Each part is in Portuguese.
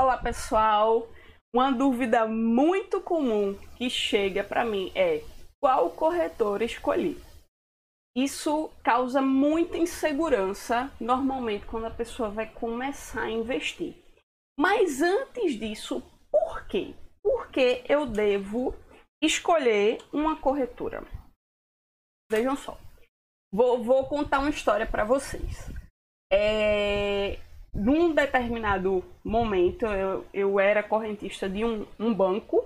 Olá, pessoal. Uma dúvida muito comum que chega para mim é qual corretor escolhi? Isso causa muita insegurança normalmente quando a pessoa vai começar a investir. Mas antes disso, por quê? Por que eu devo escolher uma corretora? Vejam só. Vou, vou contar uma história para vocês. É, num determinado momento, eu, eu era correntista de um, um banco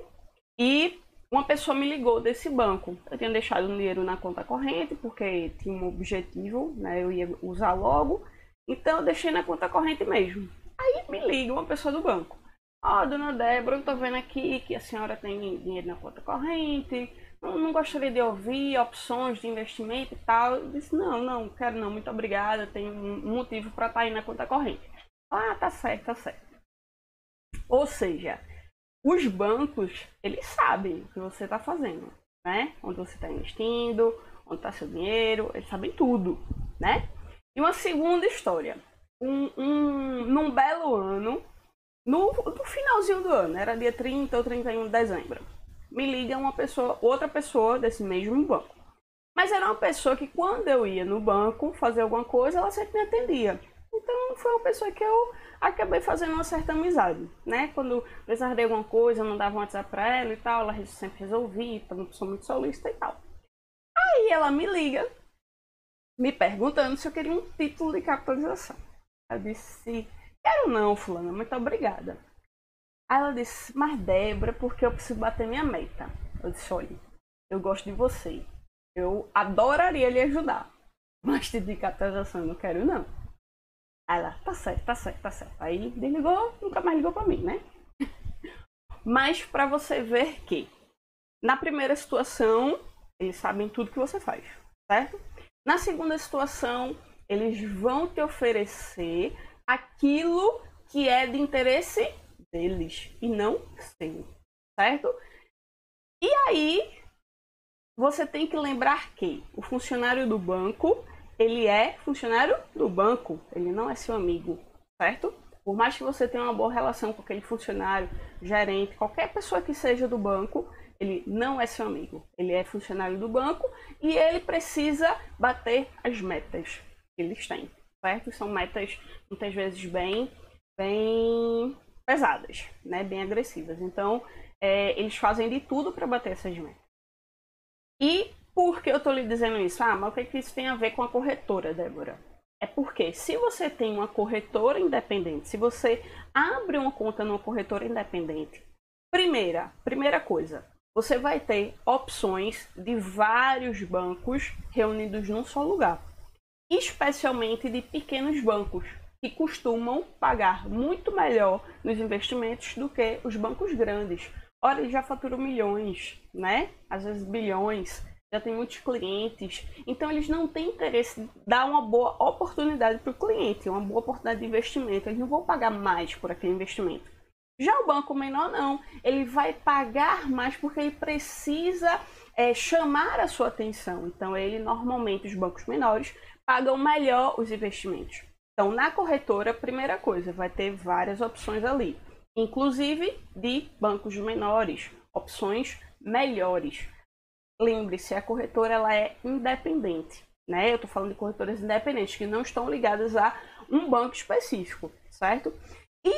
e uma pessoa me ligou desse banco. Eu tinha deixado o dinheiro na conta corrente porque tinha um objetivo, né? Eu ia usar logo. Então eu deixei na conta corrente mesmo. Aí me liga uma pessoa do banco. Ó, oh, dona Débora, eu tô vendo aqui que a senhora tem dinheiro na conta corrente. Não, não gostaria de ouvir opções de investimento e tal. Eu disse, não, não, quero não, muito obrigada. Tem um motivo para estar tá aí na conta corrente. Ah, tá certo, tá certo. Ou seja, os bancos, eles sabem o que você está fazendo, né? Onde você está investindo, onde está seu dinheiro, eles sabem tudo, né? E uma segunda história. Um, um, num belo ano, no, no finalzinho do ano, era dia 30 ou 31 de dezembro, me liga uma pessoa, outra pessoa desse mesmo banco. Mas era uma pessoa que quando eu ia no banco fazer alguma coisa, ela sempre me atendia. Então foi uma pessoa que eu acabei fazendo uma certa amizade, né? Quando precisava de alguma coisa, eu mandava um WhatsApp pra ela e tal, ela sempre resolvia, então sou muito solista e tal. Aí ela me liga, me perguntando se eu queria um título de capitalização. Eu disse, quero não, fulana, muito obrigada. Aí ela disse, mas Débora, porque eu preciso bater minha meta. Eu disse, olha, eu gosto de você. Eu adoraria lhe ajudar. Mas título de capitalização eu não quero não. Aí ela, tá certo, tá certo, tá certo. Aí desligou, nunca mais ligou pra mim, né? Mas para você ver que na primeira situação, eles sabem tudo que você faz, certo? Na segunda situação, eles vão te oferecer aquilo que é de interesse deles e não seu, certo? E aí, você tem que lembrar que o funcionário do banco ele é funcionário do banco, ele não é seu amigo, certo? Por mais que você tenha uma boa relação com aquele funcionário, gerente, qualquer pessoa que seja do banco, ele não é seu amigo. Ele é funcionário do banco e ele precisa bater as metas que eles têm, certo? São metas muitas vezes bem, bem pesadas, né? Bem agressivas. Então, é, eles fazem de tudo para bater essas metas. E por que eu estou lhe dizendo isso? Ah, mas o que, que isso tem a ver com a corretora, Débora? É porque se você tem uma corretora independente, se você abre uma conta numa corretora independente, primeira, primeira coisa, você vai ter opções de vários bancos reunidos num só lugar, especialmente de pequenos bancos que costumam pagar muito melhor nos investimentos do que os bancos grandes. Ora, eles já faturam milhões, né? Às vezes bilhões já tem muitos clientes, então eles não têm interesse em dar uma boa oportunidade para o cliente, uma boa oportunidade de investimento. Eles não vão pagar mais por aquele investimento. Já o banco menor não, ele vai pagar mais porque ele precisa é, chamar a sua atenção. Então ele normalmente os bancos menores pagam melhor os investimentos. Então na corretora, primeira coisa, vai ter várias opções ali, inclusive de bancos menores, opções melhores lembre-se, a corretora ela é independente. Né? Eu estou falando de corretoras independentes que não estão ligadas a um banco específico, certo? E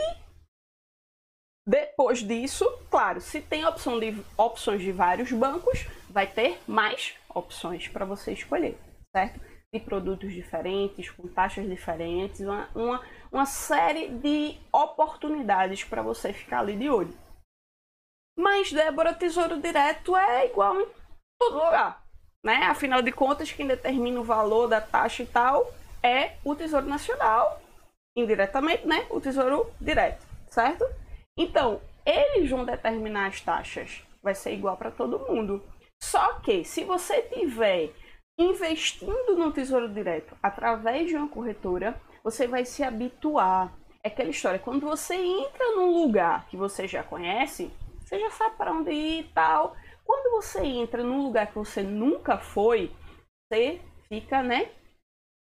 depois disso, claro, se tem opção de, opções de vários bancos, vai ter mais opções para você escolher, certo? De produtos diferentes, com taxas diferentes, uma, uma, uma série de oportunidades para você ficar ali de olho. Mas, Débora, Tesouro Direto é igual todo lugar. Né? Afinal de contas, quem determina o valor da taxa e tal é o Tesouro Nacional, indiretamente, né? O Tesouro Direto, certo? Então, eles vão determinar as taxas, vai ser igual para todo mundo. Só que se você tiver investindo no Tesouro Direto através de uma corretora, você vai se habituar. É aquela história, quando você entra num lugar que você já conhece, você já sabe para onde ir e tal. Quando você entra num lugar que você nunca foi, você fica, né,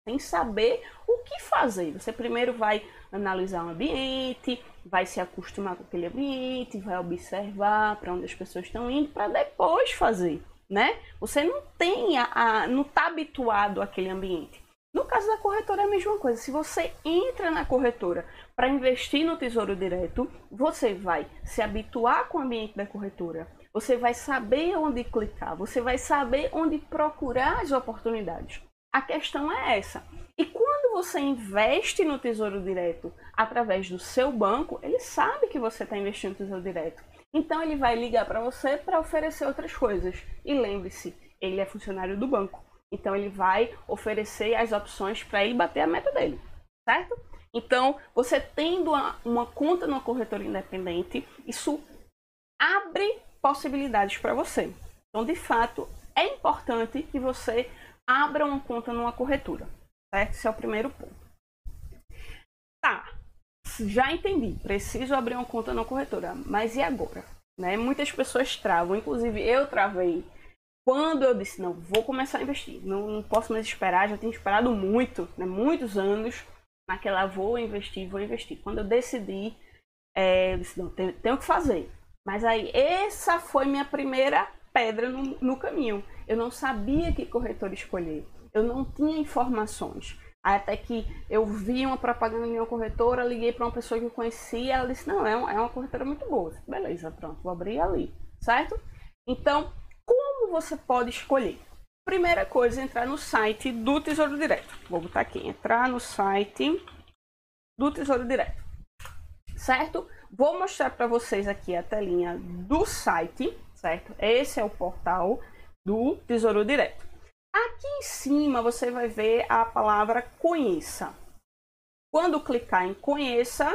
sem saber o que fazer. Você primeiro vai analisar o ambiente, vai se acostumar com aquele ambiente, vai observar para onde as pessoas estão indo para depois fazer, né? Você não tem a, a não está habituado àquele ambiente. No caso da corretora é a mesma coisa. Se você entra na corretora para investir no Tesouro Direto, você vai se habituar com o ambiente da corretora. Você vai saber onde clicar, você vai saber onde procurar as oportunidades. A questão é essa. E quando você investe no Tesouro Direto através do seu banco, ele sabe que você está investindo no Tesouro Direto. Então ele vai ligar para você para oferecer outras coisas. E lembre-se, ele é funcionário do banco. Então ele vai oferecer as opções para ele bater a meta dele, certo? Então, você tendo uma, uma conta numa corretora independente, isso abre possibilidades para você. Então, de fato, é importante que você abra uma conta numa corretora, certo? Esse é o primeiro ponto. Tá, já entendi, preciso abrir uma conta numa corretora, mas e agora? Né? Muitas pessoas travam, inclusive eu travei quando eu disse, não, vou começar a investir, não, não posso mais esperar, já tenho esperado muito, né, muitos anos, naquela vou investir, vou investir. Quando eu decidi, é, eu disse, não, tenho, tenho que fazer. Mas aí, essa foi minha primeira pedra no, no caminho. Eu não sabia que corretor escolher, eu não tinha informações. Até que eu vi uma propaganda em uma corretora, liguei para uma pessoa que eu conhecia, ela disse, não, é, é uma corretora muito boa. Beleza, pronto, vou abrir ali, certo? Então, como você pode escolher? Primeira coisa, entrar no site do Tesouro Direto. Vou botar aqui, entrar no site do Tesouro Direto. Certo? Vou mostrar para vocês aqui a telinha do site, certo? Esse é o portal do Tesouro Direto. Aqui em cima você vai ver a palavra conheça. Quando clicar em conheça,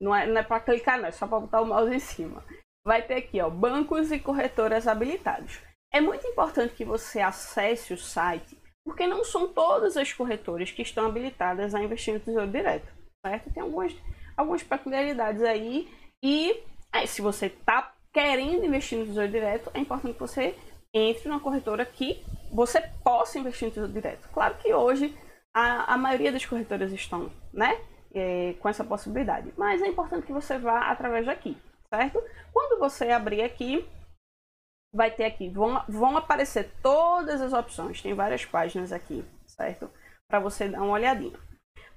não é, é para clicar, não, é só para botar o mouse em cima vai ter aqui, ó, bancos e corretoras habilitados. É muito importante que você acesse o site, porque não são todas as corretoras que estão habilitadas a investir no Tesouro Direto, Tem algumas, algumas peculiaridades aí e aí, se você está querendo investir no Tesouro Direto, é importante que você entre numa corretora que você possa investir no Tesouro Direto. Claro que hoje a, a maioria das corretoras estão, né, é, com essa possibilidade, mas é importante que você vá através daqui certo? Quando você abrir aqui, vai ter aqui, vão, vão aparecer todas as opções, tem várias páginas aqui, certo? Para você dar uma olhadinha.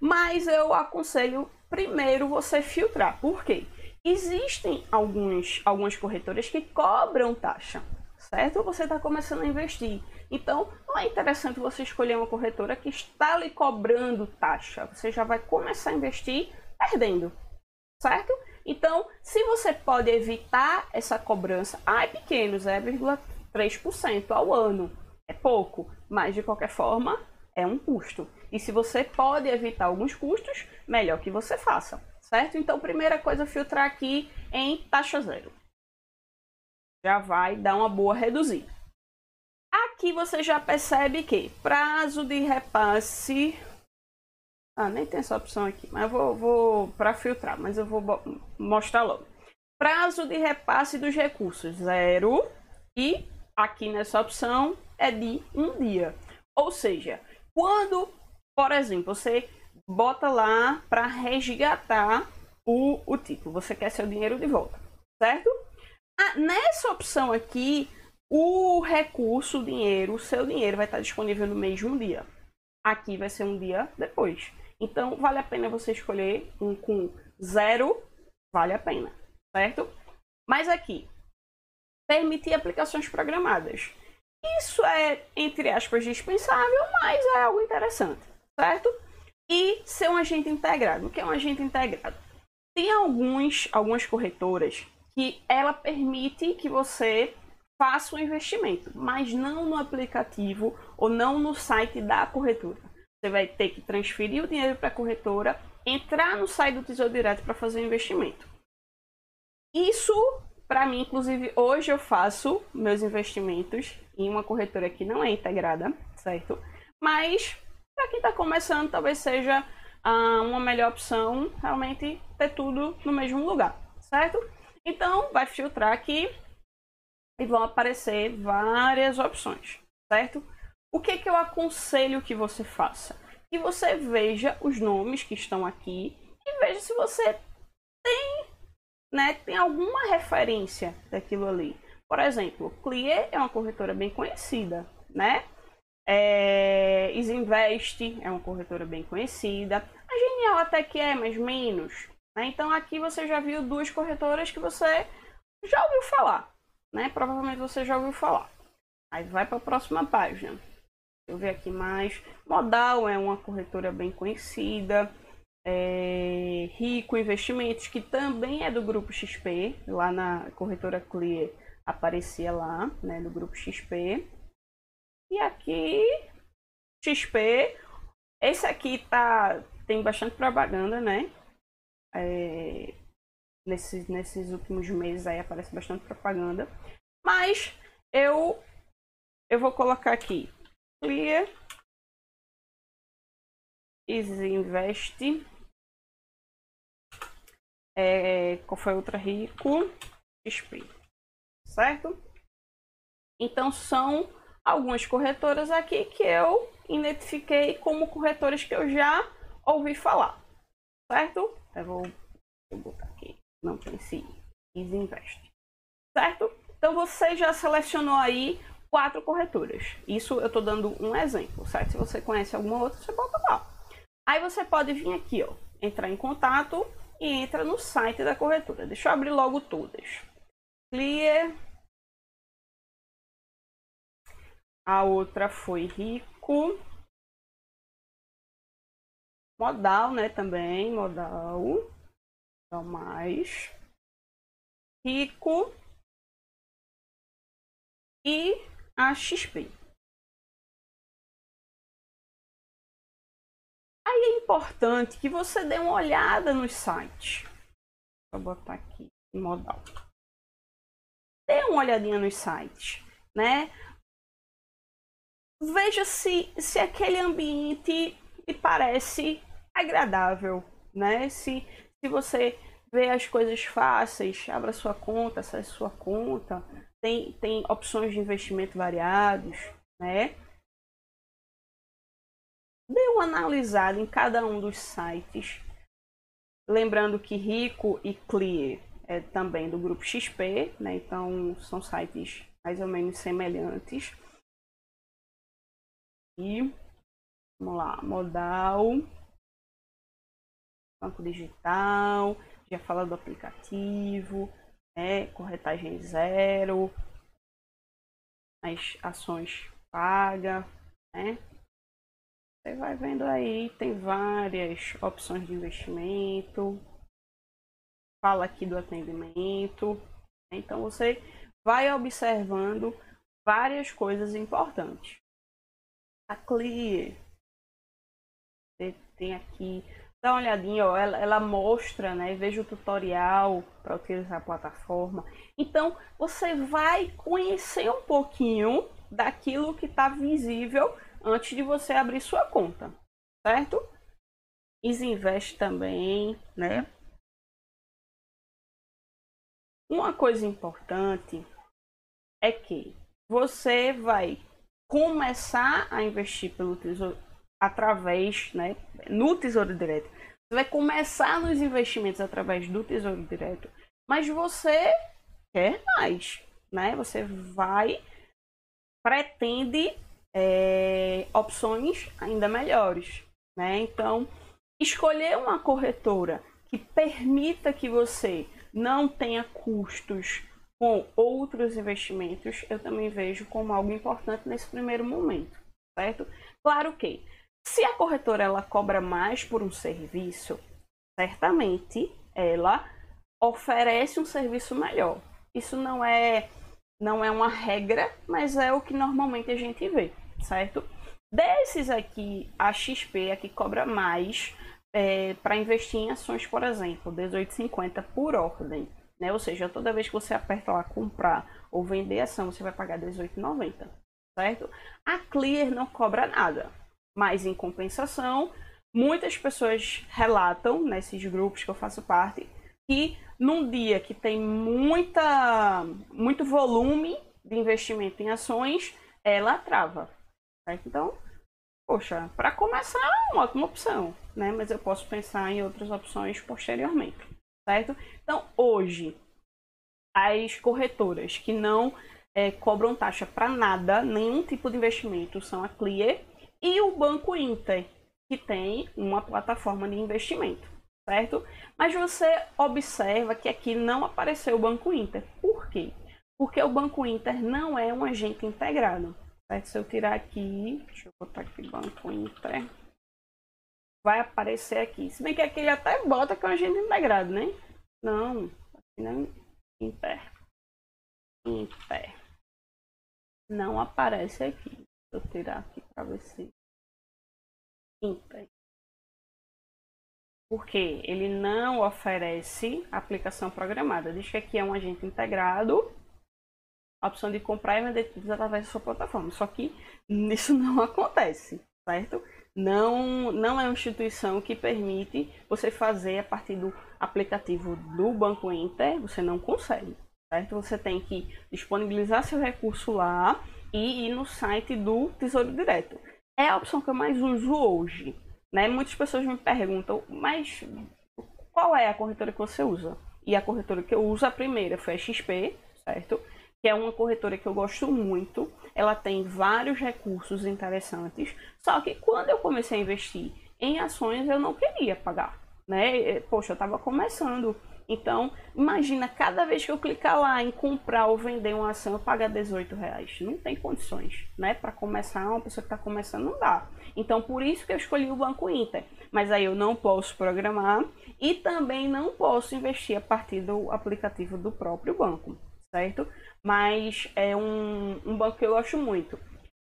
Mas eu aconselho primeiro você filtrar, por quê? Existem alguns, algumas corretoras que cobram taxa, certo? Você está começando a investir. Então, não é interessante você escolher uma corretora que está lhe cobrando taxa. Você já vai começar a investir perdendo, certo? Então, se você pode evitar essa cobrança, ah, é pequeno, 0,3% ao ano, é pouco, mas de qualquer forma é um custo. E se você pode evitar alguns custos, melhor que você faça, certo? Então, primeira coisa, filtrar aqui em taxa zero. Já vai dar uma boa reduzida. Aqui você já percebe que prazo de repasse ah, nem tem essa opção aqui, mas eu vou, vou para filtrar, mas eu vou mostrar logo. Prazo de repasse dos recursos, zero. E aqui nessa opção é de um dia. Ou seja, quando, por exemplo, você bota lá para resgatar o, o título, você quer seu dinheiro de volta, certo? Ah, nessa opção aqui, o recurso, o dinheiro, o seu dinheiro vai estar disponível no mesmo dia. Aqui vai ser um dia depois. Então, vale a pena você escolher um com zero, vale a pena, certo? Mas aqui, permitir aplicações programadas. Isso é, entre aspas, dispensável, mas é algo interessante, certo? E ser um agente integrado. O que é um agente integrado? Tem alguns, algumas corretoras que ela permite que você faça um investimento, mas não no aplicativo ou não no site da corretora. Você vai ter que transferir o dinheiro para a corretora, entrar no site do Tesouro Direto para fazer o investimento. Isso, para mim, inclusive, hoje eu faço meus investimentos em uma corretora que não é integrada, certo? Mas, para quem está começando, talvez seja ah, uma melhor opção realmente ter tudo no mesmo lugar, certo? Então, vai filtrar aqui e vão aparecer várias opções, certo? o que, que eu aconselho que você faça? Que você veja os nomes que estão aqui e veja se você tem, né, tem alguma referência daquilo ali. Por exemplo, Clear é uma corretora bem conhecida, né? É, Isinvest é uma corretora bem conhecida. A Genial até que é, mas menos. Né? Então aqui você já viu duas corretoras que você já ouviu falar. Né? Provavelmente você já ouviu falar. Aí vai para a próxima página. Eu ver aqui mais. Modal é uma corretora bem conhecida. É, Rico Investimentos, que também é do grupo XP, lá na corretora Clear aparecia lá, né, do grupo XP. E aqui, XP, esse aqui tá, tem bastante propaganda, né? É, nesses, nesses últimos meses aí aparece bastante propaganda. Mas eu, eu vou colocar aqui, clear, Easy Invest, é, qual foi outra rico? XP certo? Então são algumas corretoras aqui que eu identifiquei como corretoras que eu já ouvi falar, certo? Eu vou, vou botar aqui, não pense Invest, certo? Então você já selecionou aí quatro corretoras. Isso eu estou dando um exemplo, certo? Se você conhece alguma outra, você bota lá. Aí você pode vir aqui, ó, entrar em contato e entra no site da corretora. Deixa eu abrir logo todas. Clear. A outra foi Rico. Modal, né, também, modal. Então, mais. Rico. E a XP. Aí é importante que você dê uma olhada nos sites. Vou botar aqui, modal dê uma olhadinha nos sites, né? Veja se, se aquele ambiente lhe parece agradável, né? Se, se você vê as coisas fáceis, abra sua conta, acesse sua conta, tem, tem opções de investimento variados, né? Dê uma analisada em cada um dos sites. Lembrando que Rico e Clear é também do grupo XP, né? Então são sites mais ou menos semelhantes. E vamos lá, modal, banco digital, já fala do aplicativo, né? corretagem zero, as ações paga, né? Você vai vendo aí, tem várias opções de investimento, fala aqui do atendimento. Então você vai observando várias coisas importantes. A você tem aqui, dá uma olhadinha, ó, ela, ela mostra, né? Veja o tutorial para utilizar a plataforma. Então você vai conhecer um pouquinho daquilo que está visível antes de você abrir sua conta, certo? Isinvest também, né? Uma coisa importante é que você vai começar a investir pelo tesouro através, né, no Tesouro Direto. Você vai começar nos investimentos através do Tesouro Direto, mas você quer mais, né? Você vai pretende é, opções ainda melhores, né? Então, escolher uma corretora que permita que você não tenha custos com outros investimentos, eu também vejo como algo importante nesse primeiro momento, certo? Claro que se a corretora ela cobra mais por um serviço, certamente ela oferece um serviço melhor. Isso não é não é uma regra, mas é o que normalmente a gente vê, certo? Desses aqui, a XP aqui cobra mais é, para investir em ações, por exemplo, 18,50 por ordem. Né? Ou seja, toda vez que você aperta lá comprar ou vender ação, você vai pagar 18,90, certo? A Clear não cobra nada, mas em compensação, muitas pessoas relatam nesses grupos que eu faço parte que num dia que tem muita, muito volume de investimento em ações, ela trava. certo? Então, poxa, para começar é uma ótima opção, né? Mas eu posso pensar em outras opções posteriormente, certo? Então, hoje, as corretoras que não é, cobram taxa para nada, nenhum tipo de investimento, são a Clear e o Banco Inter, que tem uma plataforma de investimento, certo? Mas você observa que aqui não apareceu o Banco Inter. Por quê? Porque o Banco Inter não é um agente integrado. Certo? Se eu tirar aqui, deixa eu botar aqui Banco Inter, vai aparecer aqui. Se bem que aqui ele até bota que é um agente integrado, né? Não, não Inter. Inter. Não aparece aqui. Vou tirar aqui para ver se porque ele não oferece aplicação programada. Diz que aqui é um agente integrado, a opção de comprar e vender através da sua plataforma. Só que isso não acontece, certo? Não, não é uma instituição que permite você fazer a partir do aplicativo do Banco Inter, você não consegue, certo? Você tem que disponibilizar seu recurso lá e ir no site do Tesouro Direto. É a opção que eu mais uso hoje, né? Muitas pessoas me perguntam, mas qual é a corretora que você usa? E a corretora que eu uso, a primeira foi a XP, certo? Que é uma corretora que eu gosto muito. Ela tem vários recursos interessantes. Só que quando eu comecei a investir em ações, eu não queria pagar, né? Poxa, eu estava começando então, imagina, cada vez que eu clicar lá em comprar ou vender uma ação, eu pagar 18 reais. Não tem condições, né? Para começar, uma pessoa que está começando não dá. Então, por isso que eu escolhi o Banco Inter. Mas aí eu não posso programar e também não posso investir a partir do aplicativo do próprio banco, certo? Mas é um, um banco que eu gosto muito.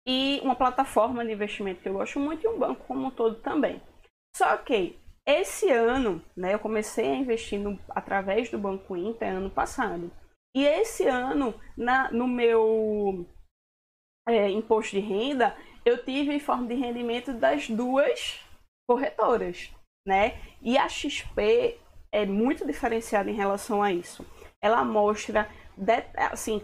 E uma plataforma de investimento que eu gosto muito e um banco como um todo também. Só que esse ano, né, eu comecei a investir no, através do Banco Inter ano passado. E esse ano, na, no meu é, imposto de renda, eu tive forma de rendimento das duas corretoras, né? E a XP é muito diferenciada em relação a isso. Ela mostra, assim,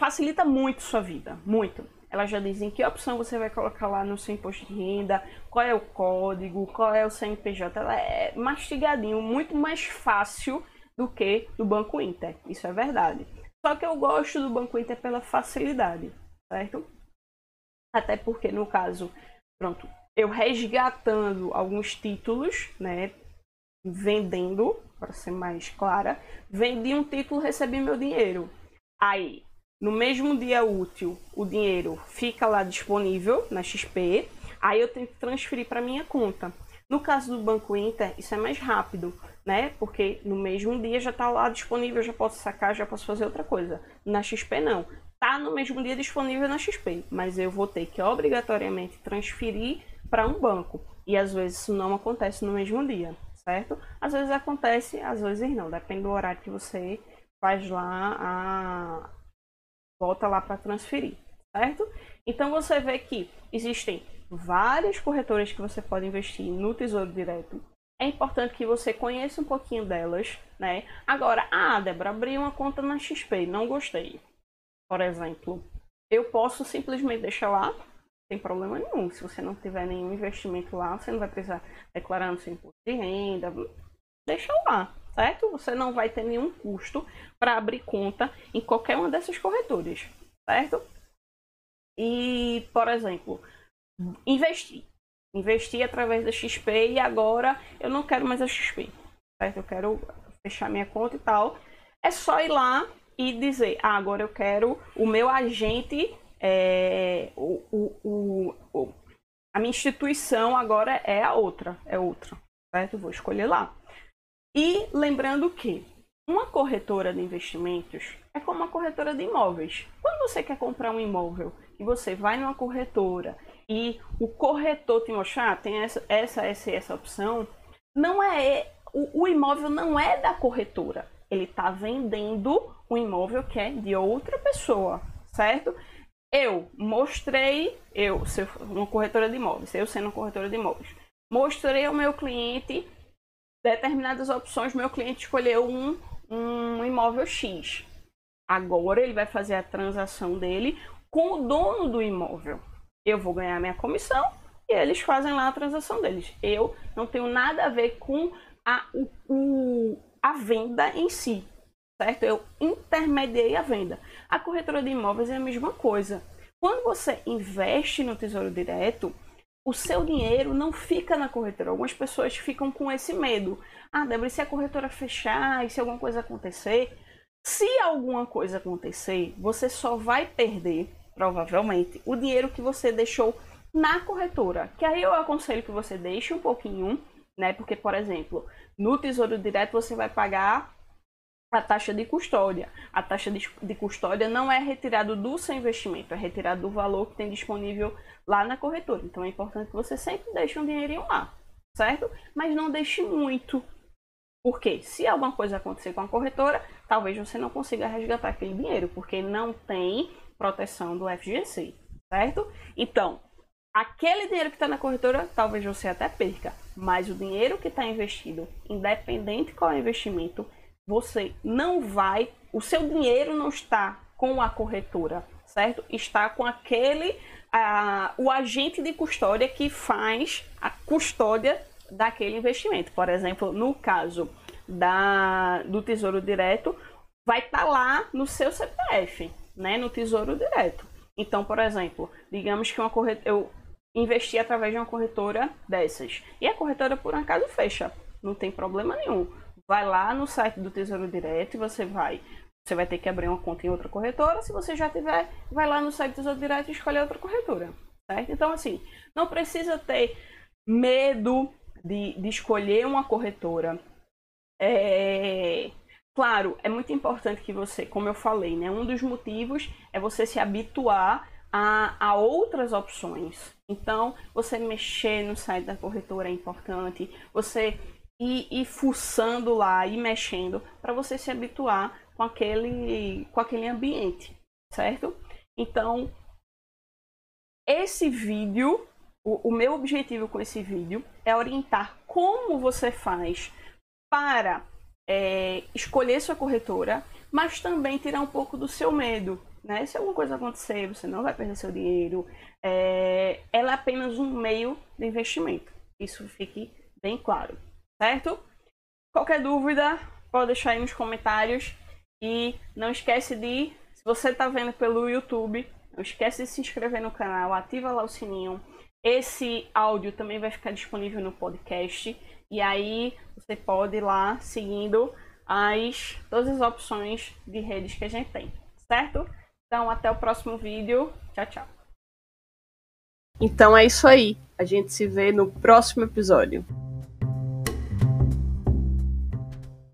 facilita muito sua vida, muito elas já dizem que opção você vai colocar lá no seu imposto de renda, qual é o código, qual é o CNPJ. Ela é mastigadinho, muito mais fácil do que do Banco Inter. Isso é verdade. Só que eu gosto do Banco Inter pela facilidade, certo? Até porque, no caso, pronto, eu resgatando alguns títulos, né? Vendendo, para ser mais clara, vendi um título, recebi meu dinheiro. Aí, no mesmo dia útil, o dinheiro fica lá disponível na XP, aí eu tenho que transferir para minha conta. No caso do Banco Inter, isso é mais rápido, né? Porque no mesmo dia já está lá disponível, já posso sacar, já posso fazer outra coisa. Na XP não. Tá no mesmo dia disponível na XP, mas eu vou ter que obrigatoriamente transferir para um banco. E às vezes isso não acontece no mesmo dia, certo? Às vezes acontece, às vezes não, depende do horário que você faz lá a, volta lá para transferir, certo? Então você vê que existem várias corretoras que você pode investir no Tesouro Direto. É importante que você conheça um pouquinho delas, né? Agora, ah, Débora, abri uma conta na XP, não gostei. Por exemplo, eu posso simplesmente deixar lá, sem problema nenhum. Se você não tiver nenhum investimento lá, você não vai precisar declarar no seu imposto de renda, deixa lá, certo? Você não vai ter nenhum custo para abrir conta em qualquer uma dessas corretoras, certo? E, por exemplo, investir. Investir através da XP e agora eu não quero mais a XP, certo? Eu quero fechar minha conta e tal. É só ir lá e dizer, ah, agora eu quero o meu agente, é, o, o, o, a minha instituição agora é a outra, é outra, certo? Vou escolher lá. E lembrando que uma corretora de investimentos é como uma corretora de imóveis. Quando você quer comprar um imóvel e você vai numa corretora e o corretor te mostrar, ah, tem essa, essa, essa, essa opção, não é o, o imóvel não é da corretora. Ele está vendendo um imóvel que é de outra pessoa, certo? Eu mostrei, eu, uma corretora de imóveis, eu sendo uma corretora de imóveis, mostrei ao meu cliente determinadas opções, meu cliente escolheu um, um imóvel X. Agora ele vai fazer a transação dele com o dono do imóvel, Eu vou ganhar minha comissão e eles fazem lá a transação deles. Eu não tenho nada a ver com a, o, a venda em si, certo? Eu intermediei a venda. A corretora de imóveis é a mesma coisa. Quando você investe no Tesouro Direto, o seu dinheiro não fica na corretora. Algumas pessoas ficam com esse medo. Ah, Débora, se a corretora fechar e se alguma coisa acontecer? Se alguma coisa acontecer, você só vai perder, provavelmente, o dinheiro que você deixou na corretora. Que aí eu aconselho que você deixe um pouquinho, né? Porque, por exemplo, no Tesouro Direto você vai pagar a taxa de custódia. A taxa de, custódia não é retirada do seu investimento, é retirada do valor que tem disponível lá na corretora. Então é importante que você sempre deixe um dinheirinho lá, certo? Mas não deixe muito. Porque se alguma coisa acontecer com a corretora, talvez você não consiga resgatar aquele dinheiro, porque não tem proteção do FGC, certo? Então, aquele dinheiro que está na corretora, talvez você até perca, mas o dinheiro que está investido, independente qual é o investimento, você não vai, o seu dinheiro não está com a corretora, certo? Está com aquele, o agente de custódia que faz a custódia daquele investimento. Por exemplo, no caso da, do Tesouro Direto, vai estar tá lá no seu CPF, né? No Tesouro Direto. Então, por exemplo, digamos que uma corretora, eu investi através de uma corretora dessas e a corretora por um acaso fecha, não tem problema nenhum vai lá no site do Tesouro Direto e você vai. Você vai ter que abrir uma conta em outra corretora. Se você já tiver, vai lá no site do Tesouro Direto e escolhe outra corretora. Certo? Então, assim, não precisa ter medo de, de escolher uma corretora. É... Claro, é muito importante que você, como eu falei, né? Um dos motivos é você se habituar a, a, outras opções. Então, você mexer no site da corretora é importante, você e, e fuçando lá e mexendo para você se habituar com aquele, com aquele ambiente, certo? Então, esse vídeo, o, o meu objetivo com esse vídeo é orientar como você faz para é, escolher sua corretora, mas também tirar um pouco do seu medo. Né? Se alguma coisa acontecer, você não vai perder seu dinheiro. É, ela é apenas um meio de investimento. Isso fique bem claro certo? Qualquer dúvida, pode deixar aí nos comentários. E não esquece de, se você está vendo pelo YouTube, não esquece de se inscrever no canal, ativa lá o sininho. Esse áudio também vai ficar disponível no podcast. E aí você pode ir lá seguindo as todas as opções de redes que a gente tem, certo? Então até o próximo vídeo. Tchau, tchau. Então é isso aí. A gente se vê no próximo episódio.